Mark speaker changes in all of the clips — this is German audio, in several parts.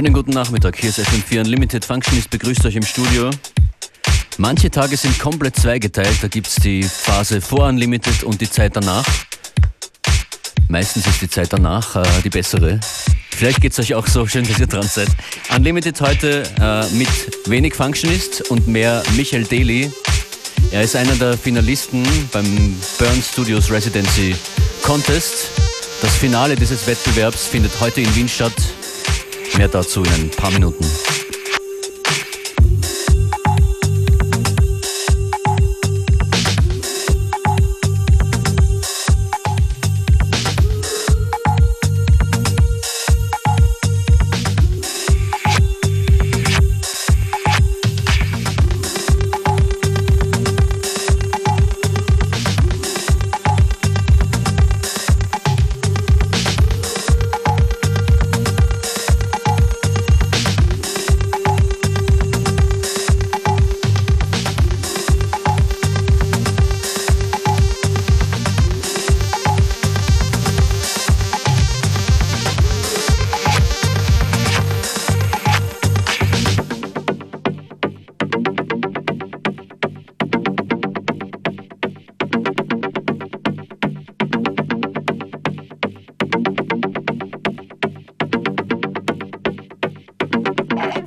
Speaker 1: Schönen guten Nachmittag, hier ist FM4 Unlimited Functionist, begrüßt euch im Studio. Manche Tage sind komplett zweigeteilt, da gibt es die Phase vor Unlimited und die Zeit danach. Meistens ist die Zeit danach äh, die bessere. Vielleicht geht es euch auch so, schön, dass ihr dran seid. Unlimited heute äh, mit wenig Functionist und mehr Michael Daly. Er ist einer der Finalisten beim Burn Studios Residency Contest. Das Finale dieses Wettbewerbs findet heute in Wien statt. Mehr dazu in ein paar Minuten.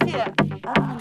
Speaker 2: 谢。啊。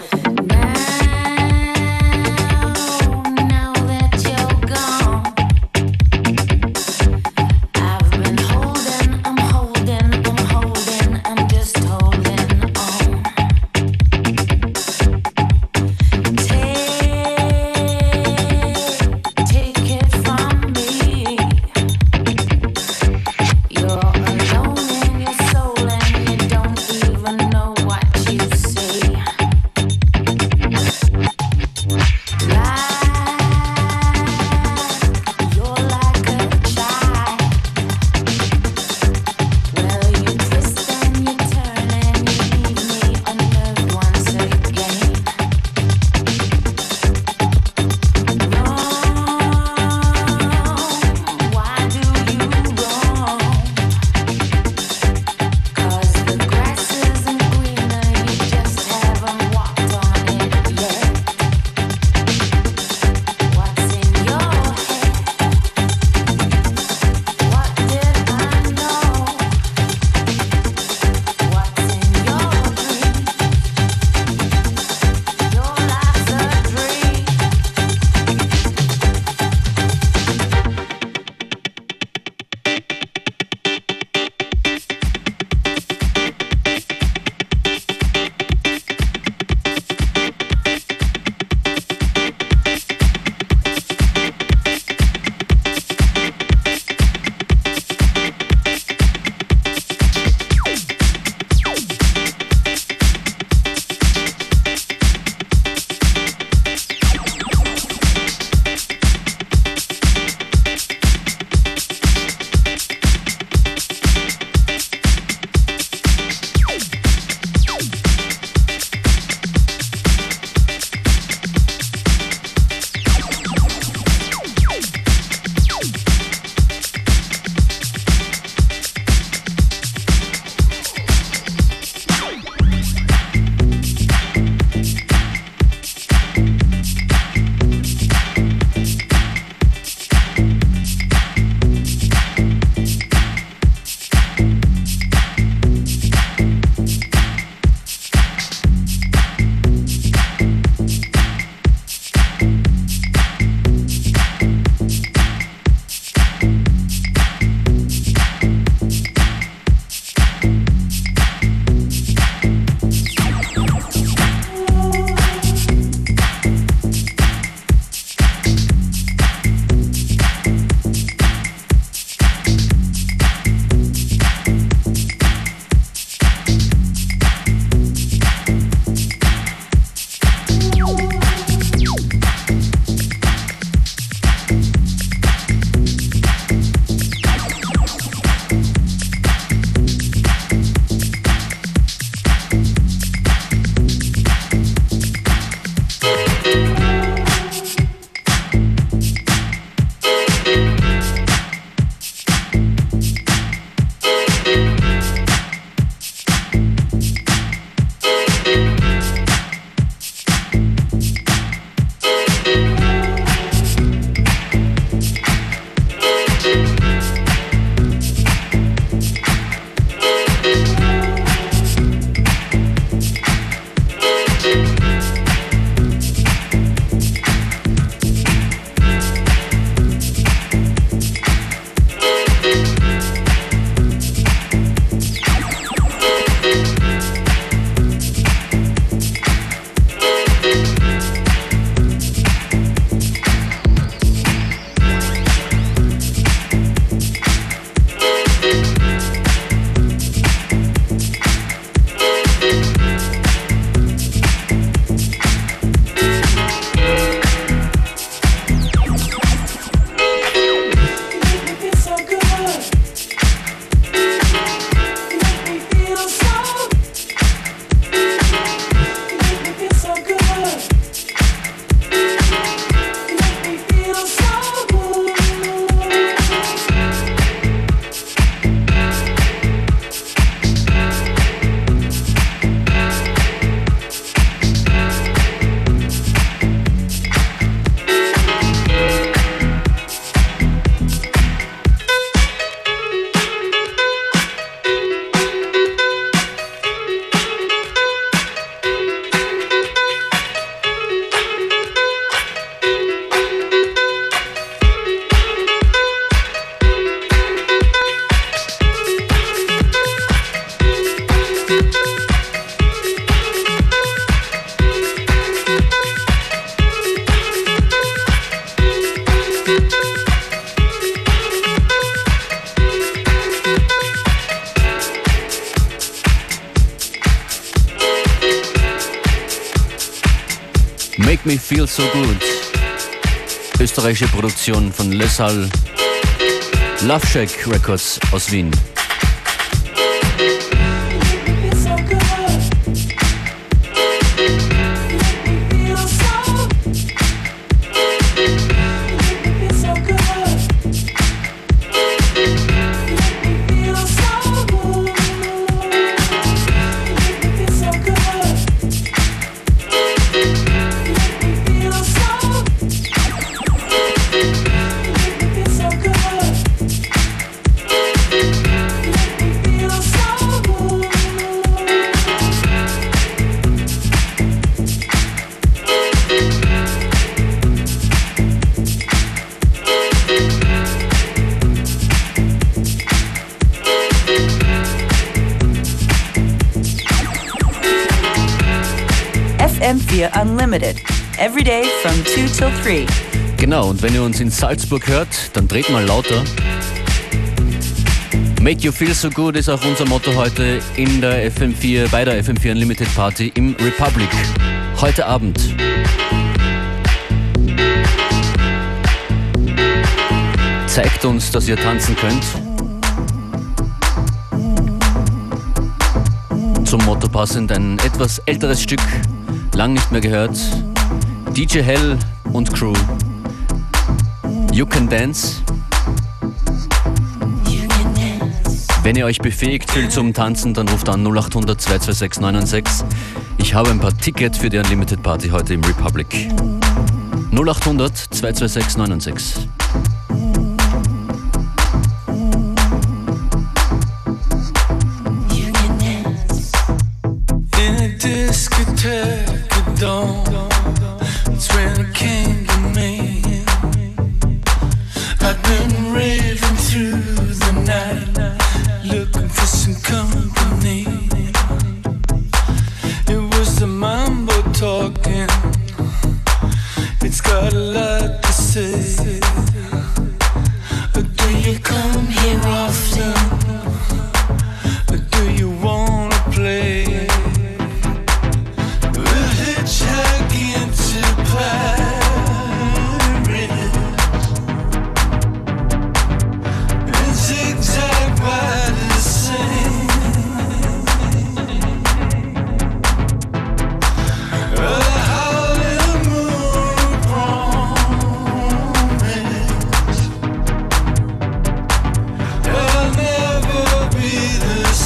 Speaker 2: So Good. Österreichische Produktion von Lesal Love Shack Records aus Wien.
Speaker 3: Unlimited. Every day from 2 till 3.
Speaker 2: Genau, und wenn ihr uns in Salzburg hört, dann dreht mal lauter. Make You Feel So Good ist auch unser Motto heute in der FM4, bei der FM4 Unlimited Party im Republic. Heute Abend. Zeigt uns, dass ihr tanzen könnt. Zum Motto passend ein etwas älteres Stück lang nicht mehr gehört. DJ Hell und Crew. You Can Dance. Wenn ihr euch befähigt fühlt zum Tanzen, dann ruft an 0800 226 996. Ich habe ein paar Tickets für die Unlimited Party heute im Republic. 0800 226 996.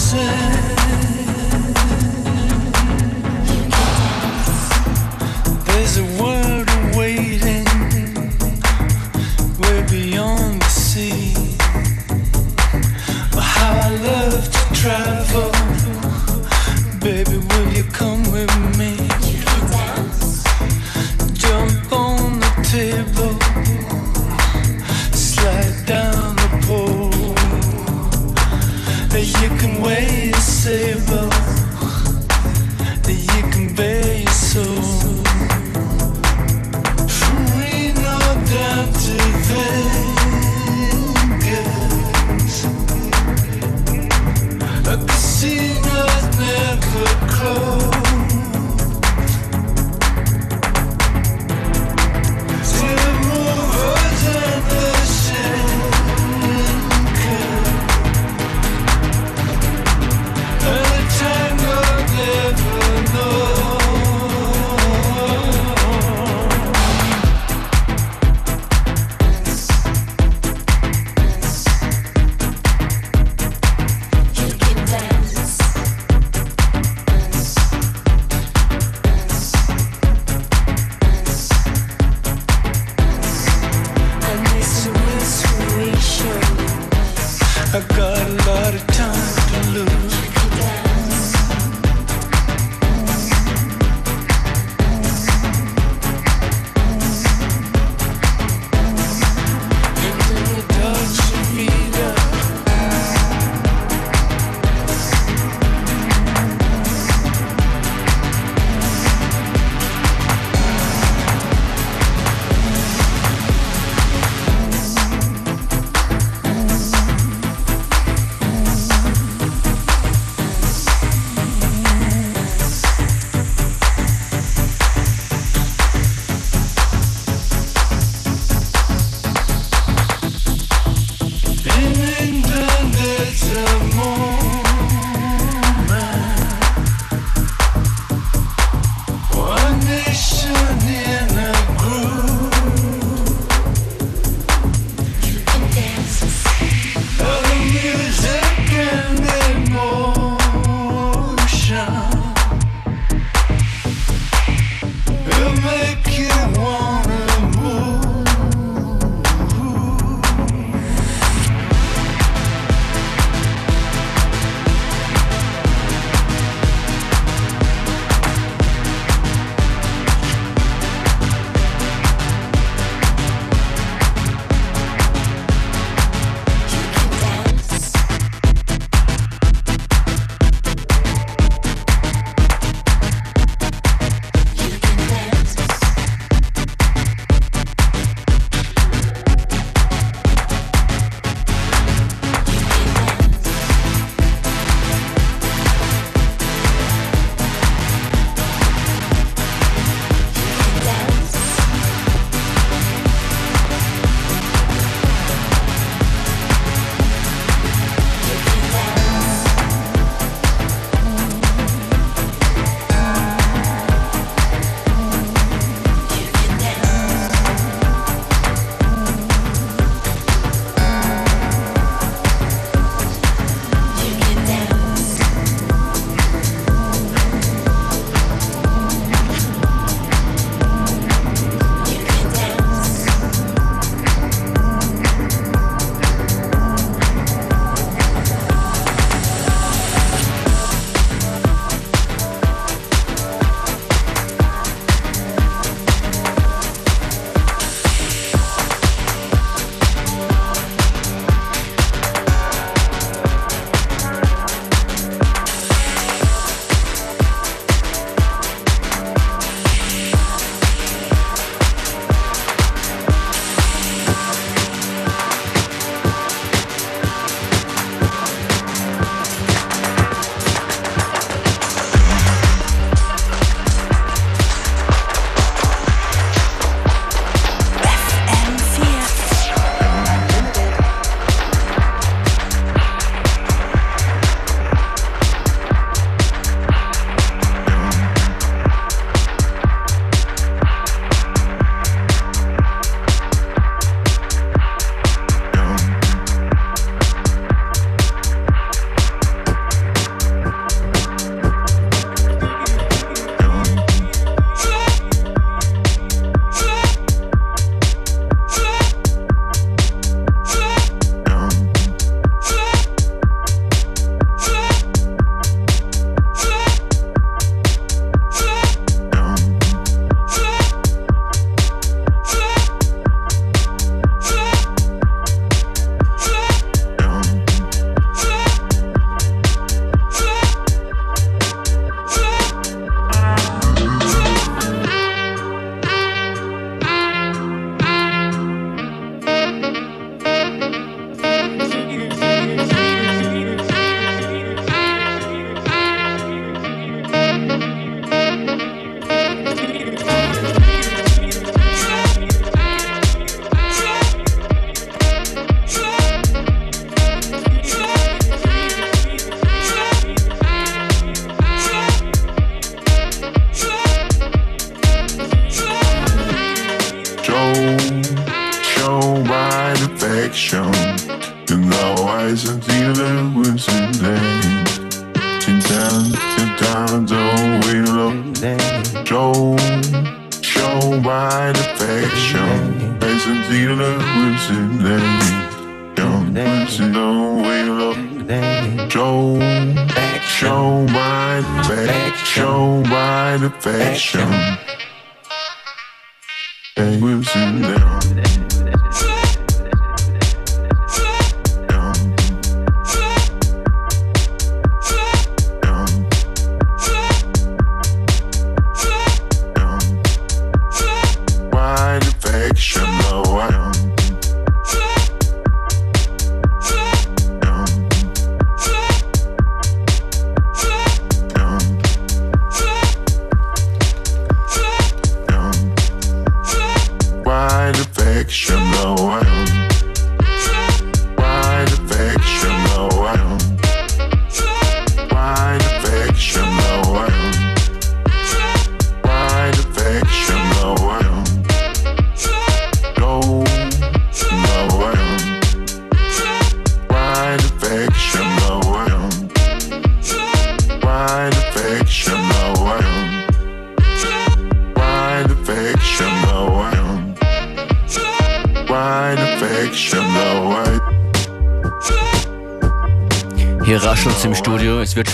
Speaker 1: say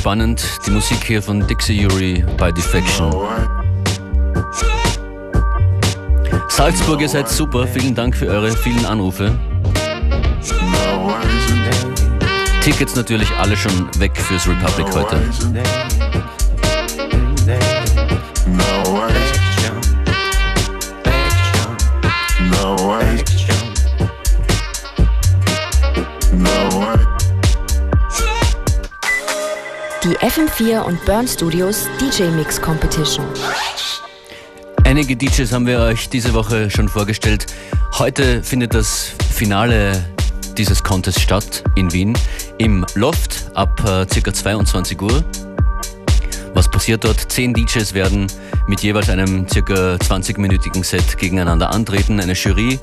Speaker 1: spannend. Die Musik hier von Dixie Yuri bei Defection. Salzburg, ihr seid super. Vielen Dank für eure vielen Anrufe. Tickets natürlich alle schon weg fürs Republic heute.
Speaker 4: FM4 und Burn Studios DJ Mix Competition.
Speaker 1: Einige DJs haben wir euch diese Woche schon vorgestellt. Heute findet das Finale dieses Contests statt in Wien im Loft ab äh, ca. 22 Uhr. Was passiert dort? Zehn DJs werden mit jeweils einem ca. 20-minütigen Set gegeneinander antreten. Eine Jury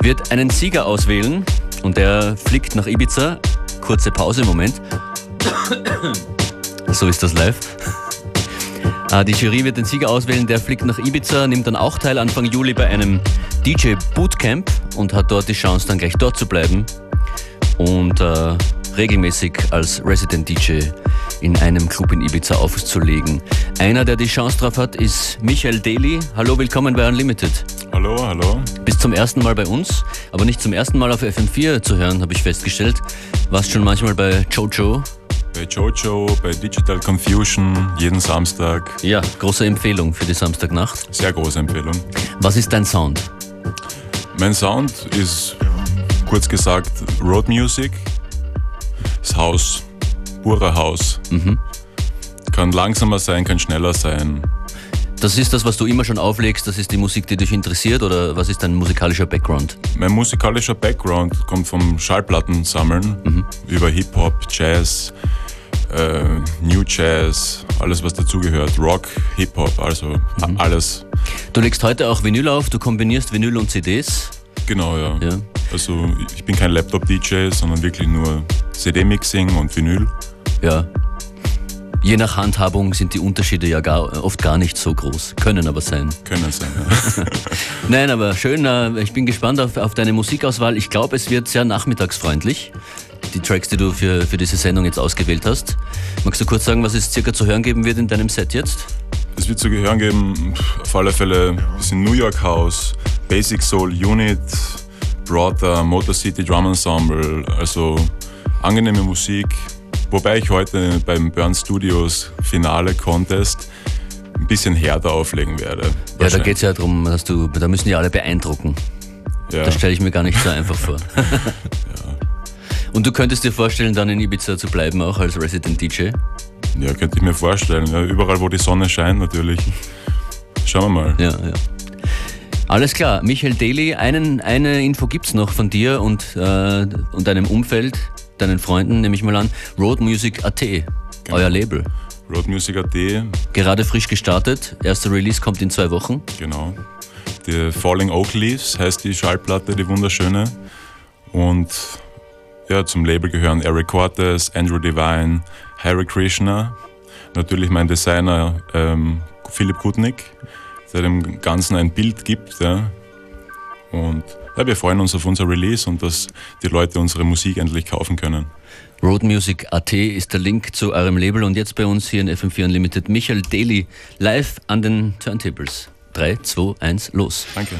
Speaker 1: wird einen Sieger auswählen und der fliegt nach Ibiza. Kurze Pause, Moment. So ist das live. Äh, Die Jury wird den Sieger auswählen, der fliegt nach Ibiza, nimmt dann auch teil Anfang Juli bei einem DJ Bootcamp und hat dort die Chance, dann gleich dort zu bleiben und äh, regelmäßig als Resident DJ in einem Club in Ibiza aufzulegen. Einer, der die Chance drauf hat, ist Michael Daly. Hallo, willkommen bei Unlimited.
Speaker 5: Hallo, hallo.
Speaker 1: Bist zum ersten Mal bei uns, aber nicht zum ersten Mal auf FM4 zu hören, habe ich festgestellt. Warst schon manchmal bei Jojo.
Speaker 5: Bei Jojo, bei Digital Confusion, jeden Samstag.
Speaker 1: Ja, große Empfehlung für die Samstagnacht.
Speaker 5: Sehr große Empfehlung.
Speaker 1: Was ist dein Sound?
Speaker 5: Mein Sound ist, kurz gesagt, Road Music. Das Haus, purer Haus. Kann langsamer sein, kann schneller sein.
Speaker 1: Das ist das, was du immer schon auflegst, das ist die Musik, die dich interessiert oder was ist dein musikalischer Background?
Speaker 5: Mein musikalischer Background kommt vom Schallplattensammeln über Hip-Hop, Jazz, äh, New Jazz, alles was dazugehört. Rock, Hip-Hop, also a- alles.
Speaker 1: Du legst heute auch Vinyl auf, du kombinierst Vinyl und CDs.
Speaker 5: Genau, ja.
Speaker 1: Ja.
Speaker 5: Also ich bin kein Laptop-DJ, sondern wirklich nur CD-Mixing und Vinyl.
Speaker 1: Ja. Je nach Handhabung sind die Unterschiede ja gar, oft gar nicht so groß, können aber sein.
Speaker 5: Können sein, ja.
Speaker 1: Nein, aber schön, äh, ich bin gespannt auf, auf deine Musikauswahl. Ich glaube, es wird sehr nachmittagsfreundlich, die Tracks, die du für, für diese Sendung jetzt ausgewählt hast. Magst du kurz sagen, was es circa zu hören geben wird in deinem Set jetzt?
Speaker 5: Es wird zu gehören geben, auf alle Fälle ein bisschen New York House, Basic Soul Unit, Brother, Motor City Drum Ensemble, also angenehme Musik. Wobei ich heute beim Burn Studios Finale Contest ein bisschen härter auflegen werde.
Speaker 1: Ja, da geht es ja darum, dass du, da müssen die alle beeindrucken.
Speaker 5: ja,
Speaker 1: Das stelle ich mir gar nicht so einfach vor. Und du könntest dir vorstellen, dann in Ibiza zu bleiben, auch als Resident DJ?
Speaker 5: ja, könnte ich mir vorstellen. Ja, überall, wo die Sonne scheint, natürlich. Schauen wir mal.
Speaker 1: Ja, ja. Alles klar, Michael Daly, einen, eine Info gibt's noch von dir und, äh, und deinem Umfeld, deinen Freunden, nehme ich mal an. Road Music AT, euer Label.
Speaker 5: Road Music AT,
Speaker 1: Gerade frisch gestartet, erster Release kommt in zwei Wochen.
Speaker 5: genau. Die Falling Oak Leaves heißt die Schallplatte, die wunderschöne. Und ja, zum Label gehören Eric Cortez, Andrew Devine, Harry Krishna, natürlich mein Designer ähm, Philipp Kutnik, der dem Ganzen ein Bild gibt. Ja. Und ja, wir freuen uns auf unser Release und dass die Leute unsere Musik endlich kaufen können.
Speaker 1: Roadmusic.at ist der Link zu eurem Label und jetzt bei uns hier in FM4 Unlimited Michael Daly live an den Turntables. 3, 2, 1, los.
Speaker 5: Danke.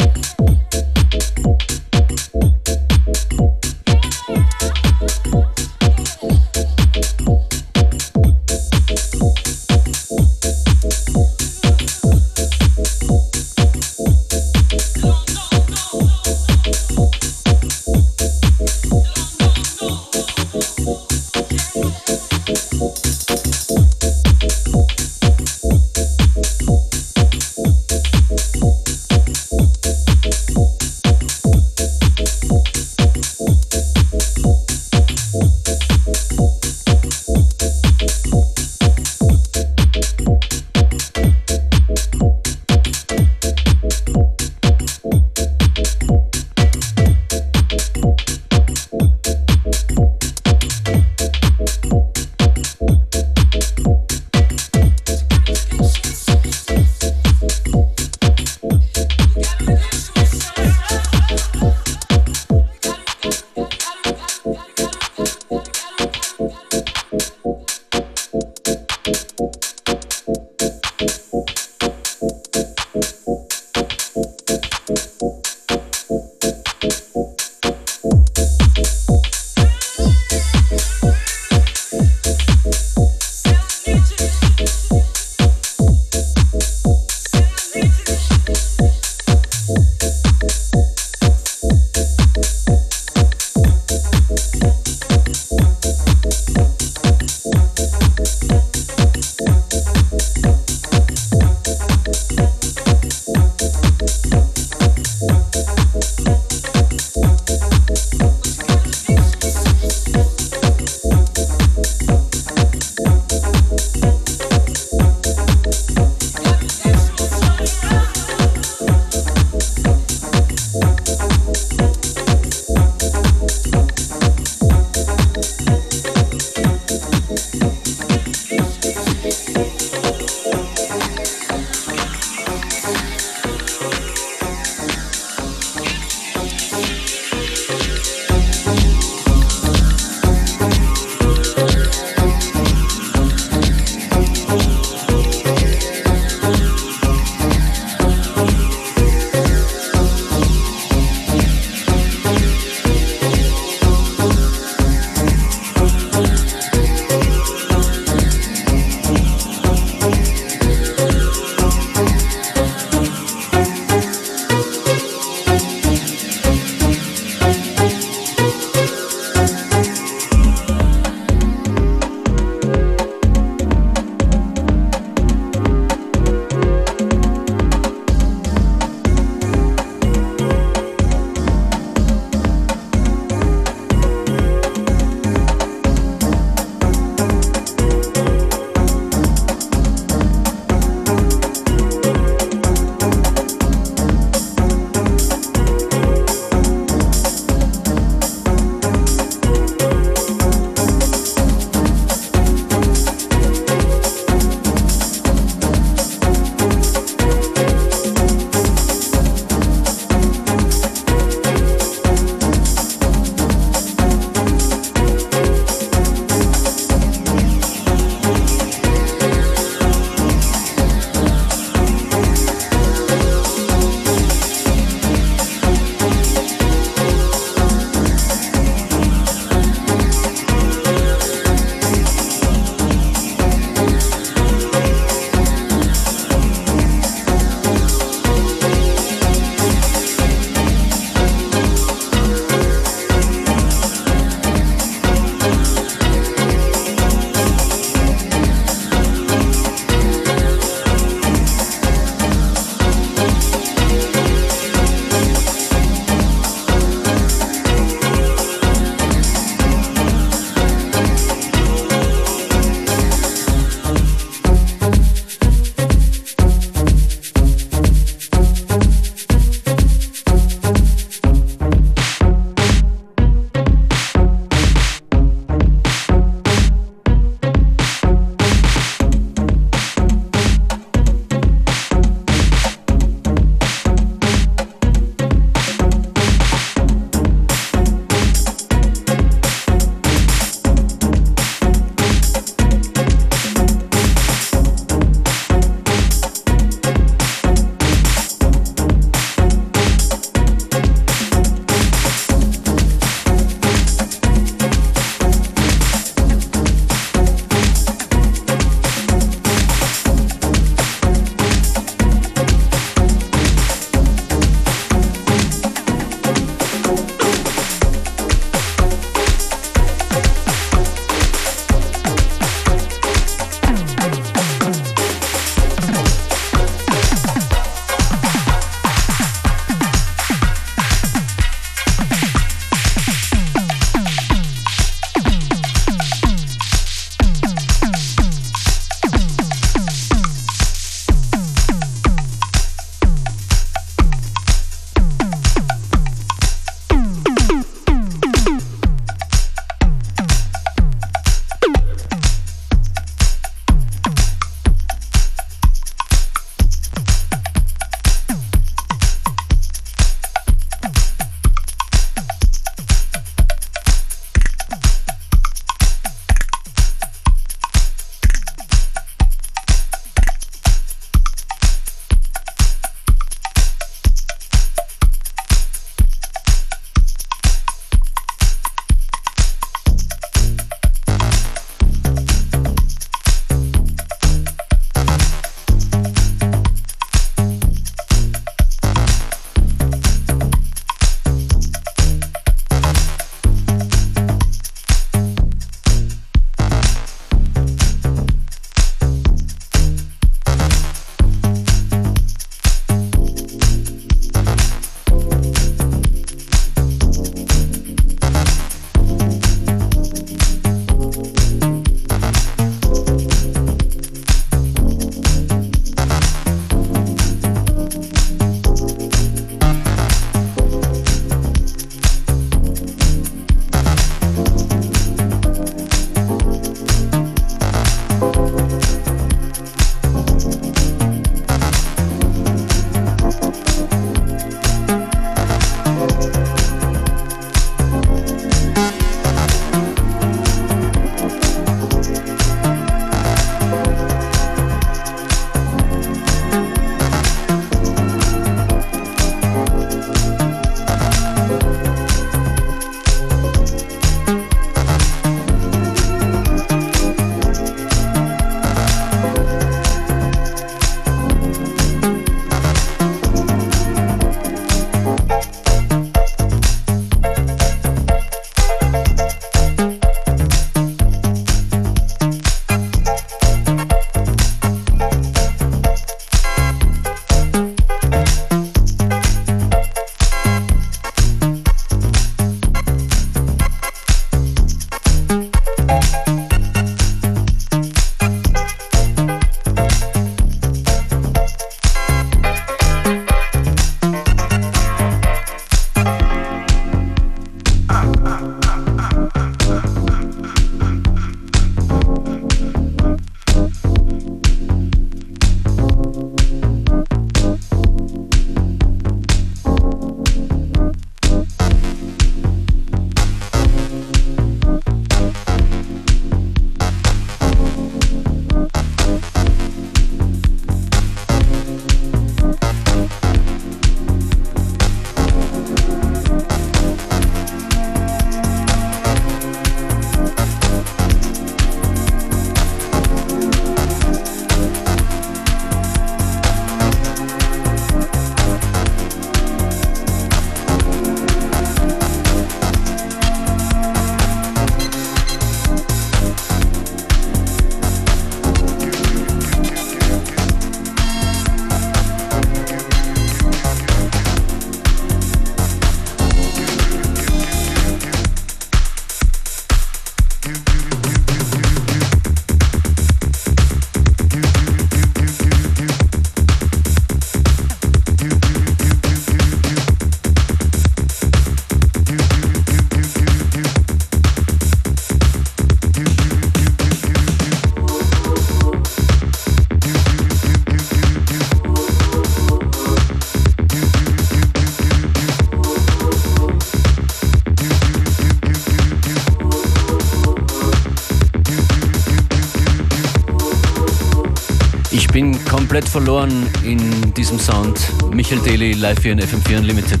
Speaker 1: Komplett verloren in diesem Sound. Michael Daly live hier in FM4 Unlimited.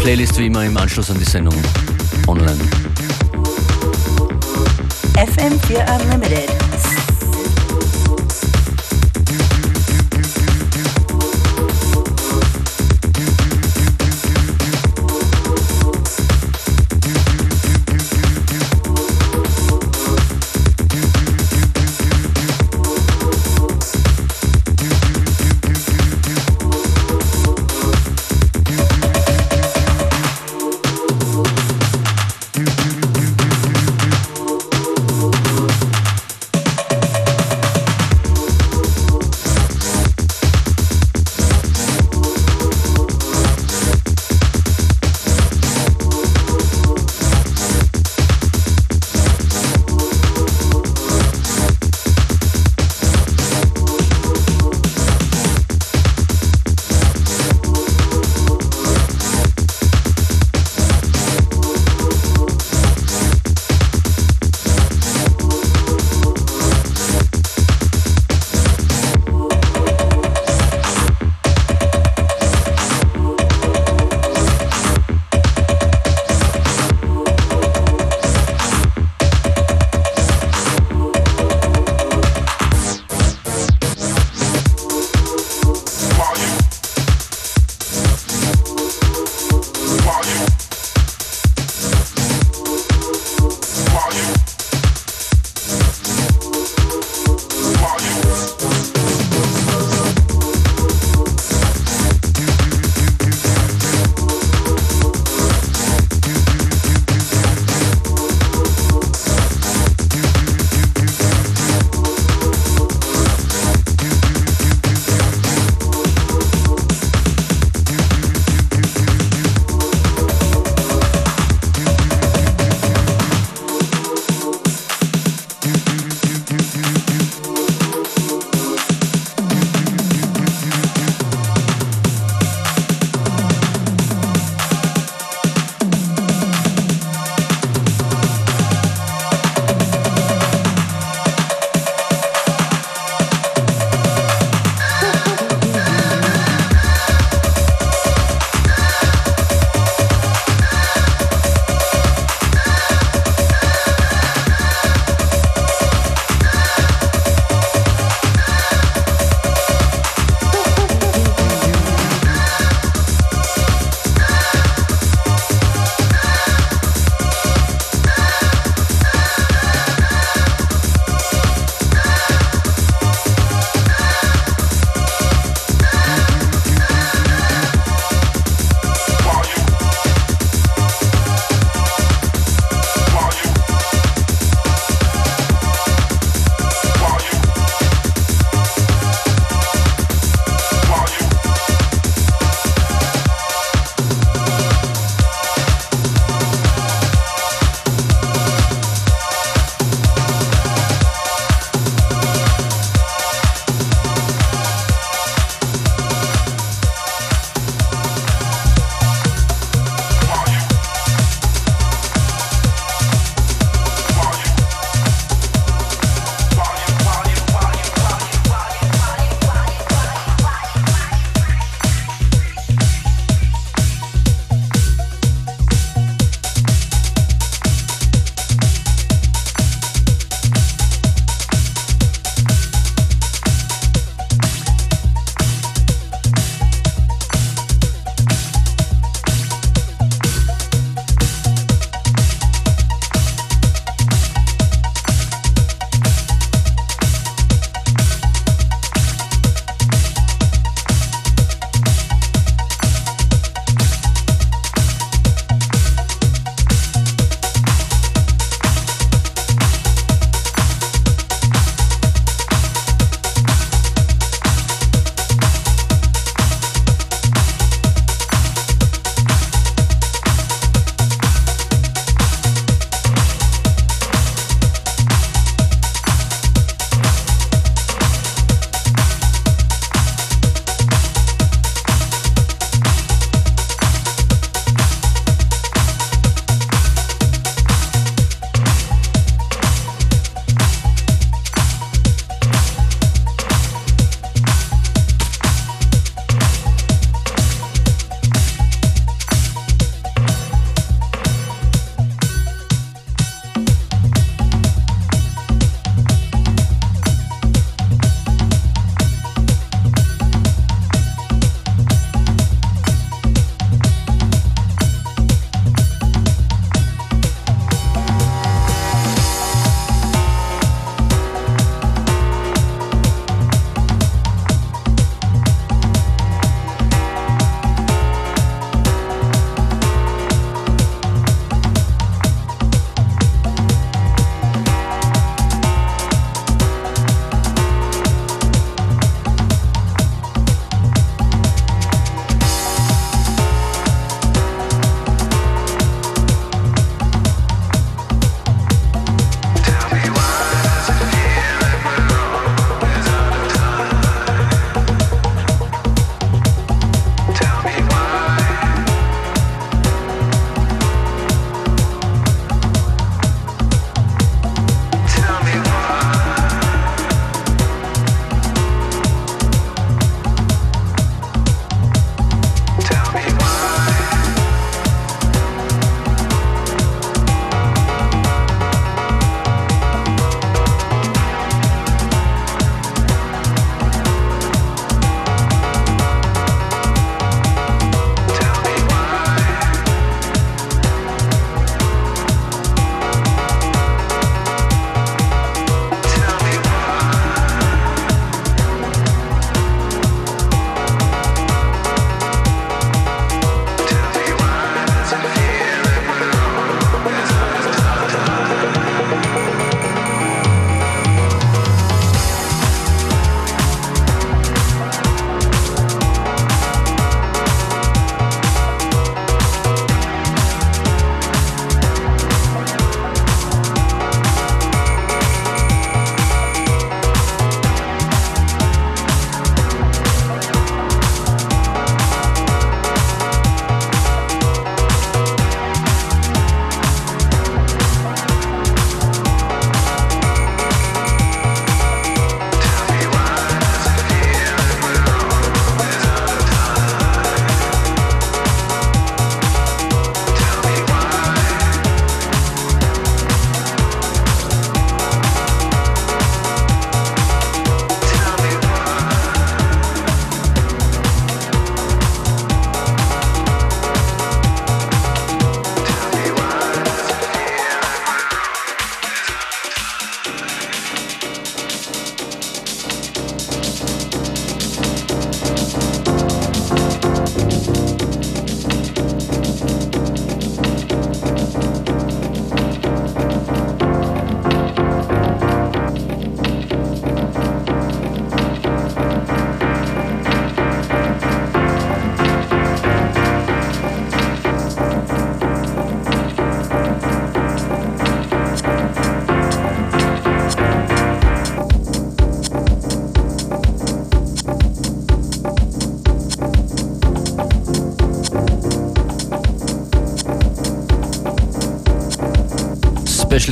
Speaker 1: Playlist wie immer im Anschluss an die Sendung online.
Speaker 3: FM4 Unlimited.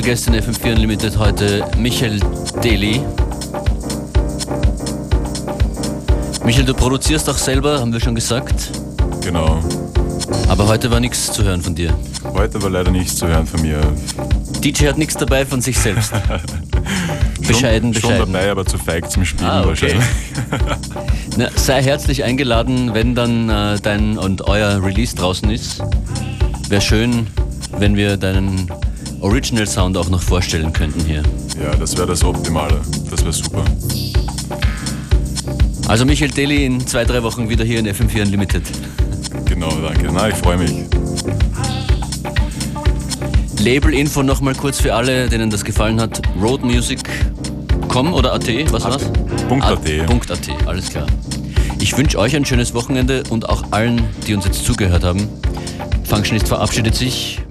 Speaker 1: Special Guest in FM4 Unlimited heute Michael Deli. Michael, du produzierst auch selber, haben wir schon gesagt.
Speaker 5: Genau.
Speaker 1: Aber heute war nichts zu hören von dir.
Speaker 5: Heute war leider nichts zu hören von mir.
Speaker 1: DJ hat nichts dabei von sich selbst. bescheiden,
Speaker 5: schon,
Speaker 1: bescheiden.
Speaker 5: Schon dabei, aber zu feig zum Spielen
Speaker 1: Ah, okay.
Speaker 5: wahrscheinlich.
Speaker 1: Na, sei herzlich eingeladen, wenn dann äh, dein und euer Release draußen ist. Wäre schön, wenn wir deinen Original Sound auch noch vorstellen könnten hier.
Speaker 5: Ja, das wäre das Optimale. Das wäre super.
Speaker 1: Also Michael Deli in zwei, drei Wochen wieder hier in FM4 Unlimited.
Speaker 5: Genau, danke. Na, ich freue mich.
Speaker 1: Label-Info nochmal kurz für alle, denen das gefallen hat. Roadmusic.com oder AT, was war's?
Speaker 5: Punkt AT.
Speaker 1: Punkt AT, alles klar. Ich wünsche euch ein schönes Wochenende und auch allen, die uns jetzt zugehört haben. Functionist verabschiedet sich.